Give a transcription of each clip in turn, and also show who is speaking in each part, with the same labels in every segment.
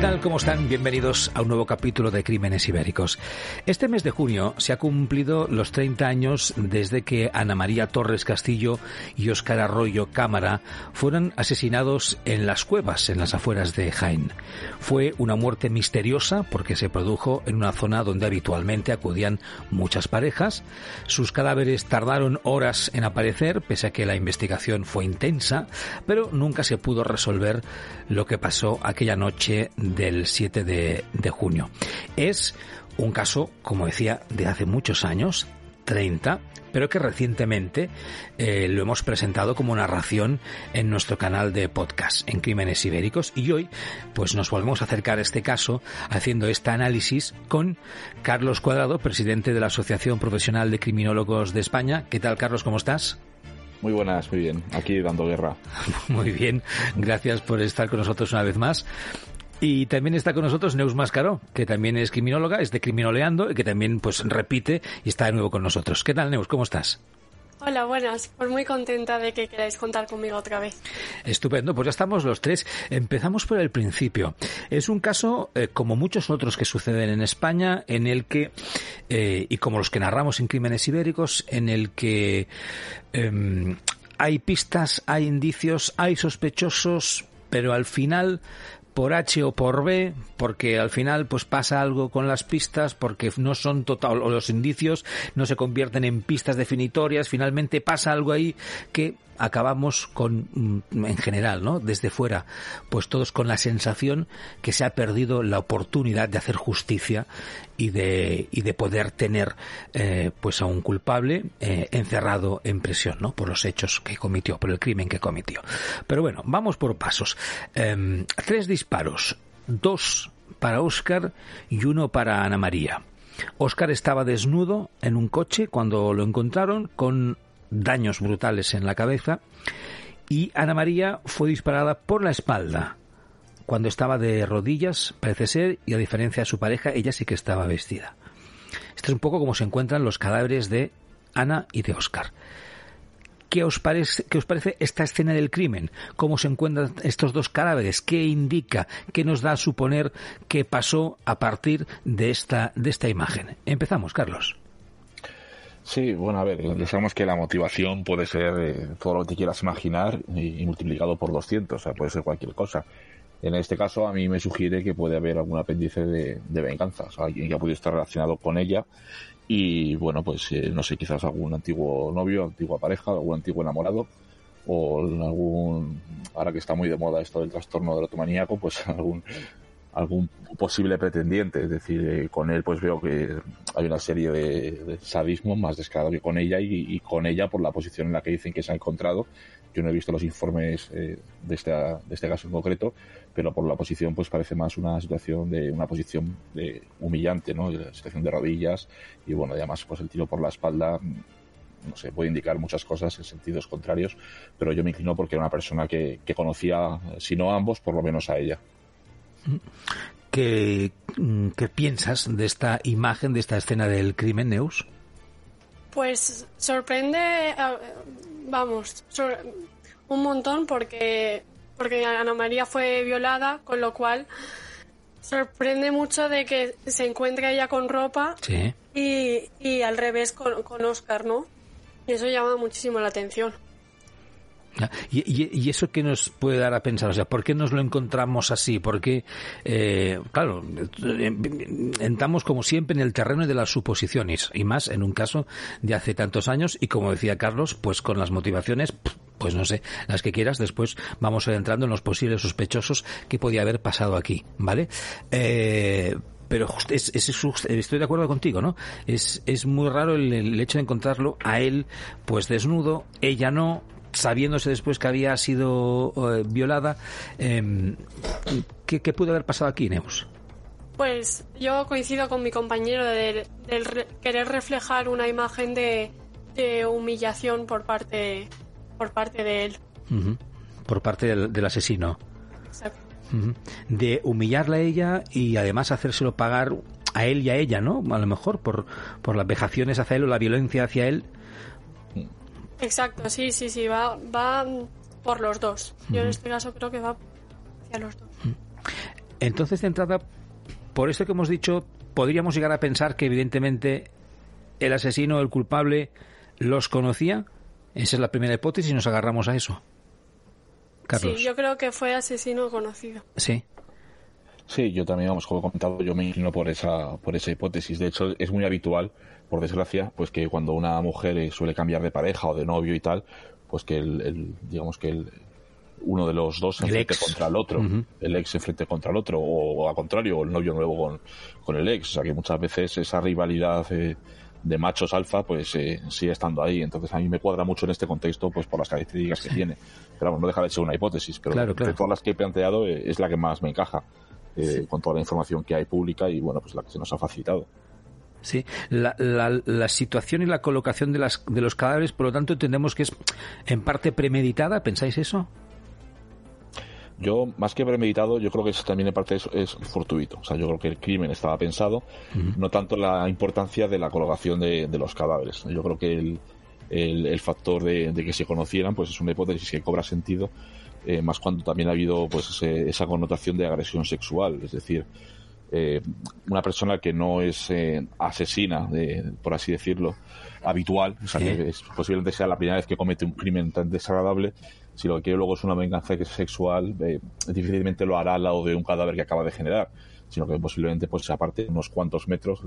Speaker 1: Tal? ¿Cómo están? Bienvenidos a un nuevo capítulo de Crímenes Ibéricos. Este mes de junio se ha cumplido los 30 años desde que Ana María Torres Castillo y Óscar Arroyo Cámara fueron asesinados en las cuevas, en las afueras de Jaén. Fue una muerte misteriosa porque se produjo en una zona donde habitualmente acudían muchas parejas. Sus cadáveres tardaron horas en aparecer, pese a que la investigación fue intensa, pero nunca se pudo resolver lo que pasó aquella noche del 7 de, junio. Es un caso, como decía, de hace muchos años, 30, pero que recientemente eh, lo hemos presentado como narración en nuestro canal de podcast en Crímenes Ibéricos y hoy pues nos volvemos a acercar a este caso haciendo este análisis con Carlos Cuadrado, presidente de la Asociación Profesional de Criminólogos de España. ¿Qué tal Carlos? ¿Cómo estás?
Speaker 2: Muy buenas, muy bien. Aquí dando guerra.
Speaker 1: Muy bien. Gracias por estar con nosotros una vez más. Y también está con nosotros Neus Mascaró, que también es criminóloga, es de Criminoleando y que también pues repite y está de nuevo con nosotros. ¿Qué tal, Neus? ¿Cómo estás?
Speaker 3: Hola, buenas. Pues muy contenta de que queráis contar conmigo otra vez.
Speaker 1: Estupendo, pues ya estamos los tres. Empezamos por el principio. Es un caso, eh, como muchos otros que suceden en España, en el que, eh, y como los que narramos en Crímenes Ibéricos, en el que em, hay pistas, hay indicios, hay sospechosos, pero al final por H o por B, porque al final pues pasa algo con las pistas, porque no son total, o los indicios no se convierten en pistas definitorias, finalmente pasa algo ahí que acabamos con, mm, en general, ¿no? Desde fuera, pues todos con la sensación que se ha perdido la oportunidad de hacer justicia y de, y de poder tener, eh, pues a un culpable eh, encerrado en prisión, ¿no? Por los hechos que cometió, por el crimen que cometió. Pero bueno, vamos por pasos. Em, tres disparos, dos para Oscar y uno para Ana María. Oscar estaba desnudo en un coche cuando lo encontraron con daños brutales en la cabeza y Ana María fue disparada por la espalda cuando estaba de rodillas, parece ser, y a diferencia de su pareja, ella sí que estaba vestida. Esto es un poco como se encuentran los cadáveres de Ana y de Oscar. ¿Qué os, parece, ¿Qué os parece esta escena del crimen? ¿Cómo se encuentran estos dos cadáveres? ¿Qué indica? ¿Qué nos da a suponer que pasó a partir de esta, de esta imagen? Empezamos, Carlos.
Speaker 2: Sí, bueno, a ver, sabemos que la motivación puede ser eh, todo lo que quieras imaginar y, multiplicado por 200, o sea, puede ser cualquier cosa. En este caso, a mí me sugiere que puede haber algún apéndice de, venganza, o sea, alguien que ha podido estar relacionado con ella y, bueno, pues eh, no sé, quizás algún antiguo novio, antigua pareja, algún antiguo enamorado o algún, ahora que está muy de moda esto del trastorno erotomaníaco, pues algún algún posible pretendiente. Es decir, eh, con él pues veo que hay una serie de, sadismo más descarado que con ella y, con ella por la posición en la que dicen que se ha encontrado. Yo no he visto los informes eh, de, este, de este caso en concreto, pero por la posición pues parece más una situación de una posición de humillante, ¿no? La situación de rodillas y bueno, además pues el tiro por la espalda no sé, puede indicar muchas cosas en sentidos contrarios, pero yo me inclino porque era una persona que, que conocía, si no a ambos, por lo menos a ella.
Speaker 1: ¿Qué, piensas de esta imagen, de esta escena del crimen, Neus?
Speaker 3: Pues sorprende, vamos, un montón porque, porque Ana María fue violada, con lo cual sorprende mucho de que se encuentre ella con ropa y, al revés con, con Oscar, ¿no? Y eso llama muchísimo la atención.
Speaker 1: ¿Y, eso qué nos puede dar a pensar? O sea, ¿por qué nos lo encontramos así? Porque, eh, claro, entramos como siempre en el terreno de las suposiciones, y más en un caso de hace tantos años, y como decía Carlos, pues con las motivaciones, pues no sé, las que quieras, después vamos entrando en los posibles sospechosos que podía haber pasado aquí, ¿vale? Eh, pero es, estoy de acuerdo contigo, ¿no? Es, es muy raro el, hecho de encontrarlo a él, pues desnudo, ella no, sabiéndose después que había sido eh, violada. Em, ¿qué, ¿qué, pudo haber pasado aquí, Neus?
Speaker 3: Pues yo coincido con mi compañero de, querer reflejar una imagen de, humillación por parte por parte de él.
Speaker 1: Por parte del, asesino.
Speaker 3: Exacto.
Speaker 1: De humillarla a ella y además hacérselo pagar a él y a ella, ¿no? A lo mejor por, por las vejaciones hacia él o la violencia hacia él.
Speaker 3: Exacto, sí, sí, sí, va, va por los dos. Yo en este caso creo que va hacia los dos.
Speaker 1: Entonces, de entrada, por esto que hemos dicho, podríamos llegar a pensar que evidentemente el asesino, el culpable, los conocía. Esa es la primera hipótesis y nos agarramos a eso. Carlos.
Speaker 3: Sí, yo creo que fue asesino conocido.
Speaker 1: Sí.
Speaker 2: Sí, yo también, vamos, como he comentado, yo me inclino por esa, por esa hipótesis. De hecho, es muy habitual, por desgracia, pues que cuando una mujer eh, suele cambiar de pareja o de novio y tal, pues que el, digamos que el, uno de los dos se enfrente contra el otro, el ex se enfrente contra el otro, o, al contrario, el novio nuevo con, con, el ex. O sea que muchas veces esa rivalidad eh, de machos alfa pues eh, sigue estando ahí. Entonces a mí me cuadra mucho en este contexto pues por las características que tiene. Pero vamos, no deja de ser una hipótesis, pero de todas las que he planteado es la que más me encaja. Eh, con toda la información que hay pública y bueno, pues la que se nos ha facilitado.
Speaker 1: Sí, la, la, situación y la colocación de, las, de los cadáveres, por lo tanto, entendemos que es en parte premeditada, ¿pensáis eso?
Speaker 2: Yo, más que premeditado, yo creo que eso también en parte es, fortuito. O sea, yo creo que el crimen estaba pensado, no tanto la importancia de la colocación de, los cadáveres. Yo creo que el, el, factor de, de, que se conocieran, pues es una hipótesis que cobra sentido eh, más cuando también ha habido pues esa connotación de agresión sexual, es decir, eh, una persona que no es eh, asesina, por así decirlo, habitual, o sea, que posiblemente sea la primera vez que comete un crimen tan desagradable, si lo que quiere luego es una venganza sexual, difícilmente lo hará al lado de un cadáver que acaba de generar sino que posiblemente pues se aparte unos cuantos metros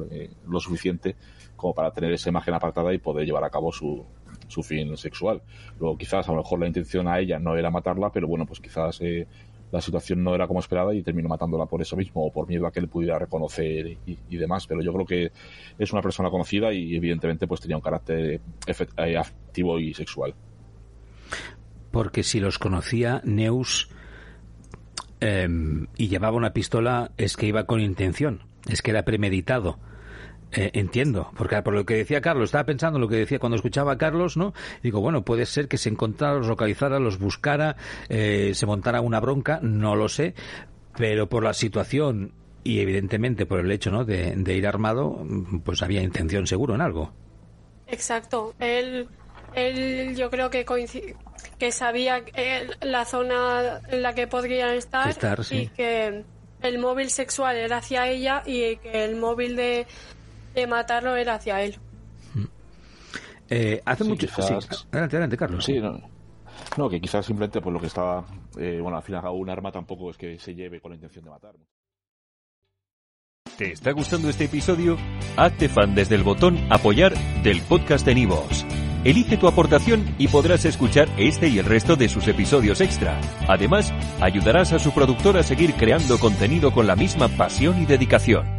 Speaker 2: lo suficiente como para tener esa imagen apartada y poder llevar a cabo su, su fin sexual. Luego quizás a lo mejor la intención a ella no era matarla, pero bueno, pues quizás eh, la situación no era como esperada y terminó matándola por eso mismo o por miedo a que le pudiera reconocer y, demás. Pero yo creo que es una persona conocida y evidentemente pues tenía un carácter eh, afectivo y sexual.
Speaker 1: Porque si los conocía, Neus em, y llevaba una pistola, es que iba con intención, es que era premeditado eh, entiendo, porque por lo que decía Carlos, estaba pensando en lo que decía cuando escuchaba a Carlos, ¿no? digo, bueno, puede ser que se encontrara, los localizara, los buscara, eh, se montara una bronca, no lo sé, pero por la situación y evidentemente por el hecho, ¿no? De, ir armado, pues había intención seguro en algo.
Speaker 3: Exacto. Él, él yo creo que que sabía la zona en la que podrían estar,
Speaker 1: estar
Speaker 3: y que el móvil sexual era hacia ella y que el móvil de de matarlo era hacia él.
Speaker 1: Eh, hace mucho. Adelante, adelante, Carlos.
Speaker 2: Sí, no. que quizás simplemente por lo que estaba. Eh, bueno, al final, un arma tampoco es que se lleve con la intención de matar.
Speaker 4: ¿Te está gustando este episodio? Hazte fan desde el botón Apoyar del podcast de Nivos. Elige tu aportación y podrás escuchar este y el resto de sus episodios extra. Además, ayudarás a su productor a seguir creando contenido con la misma pasión y dedicación.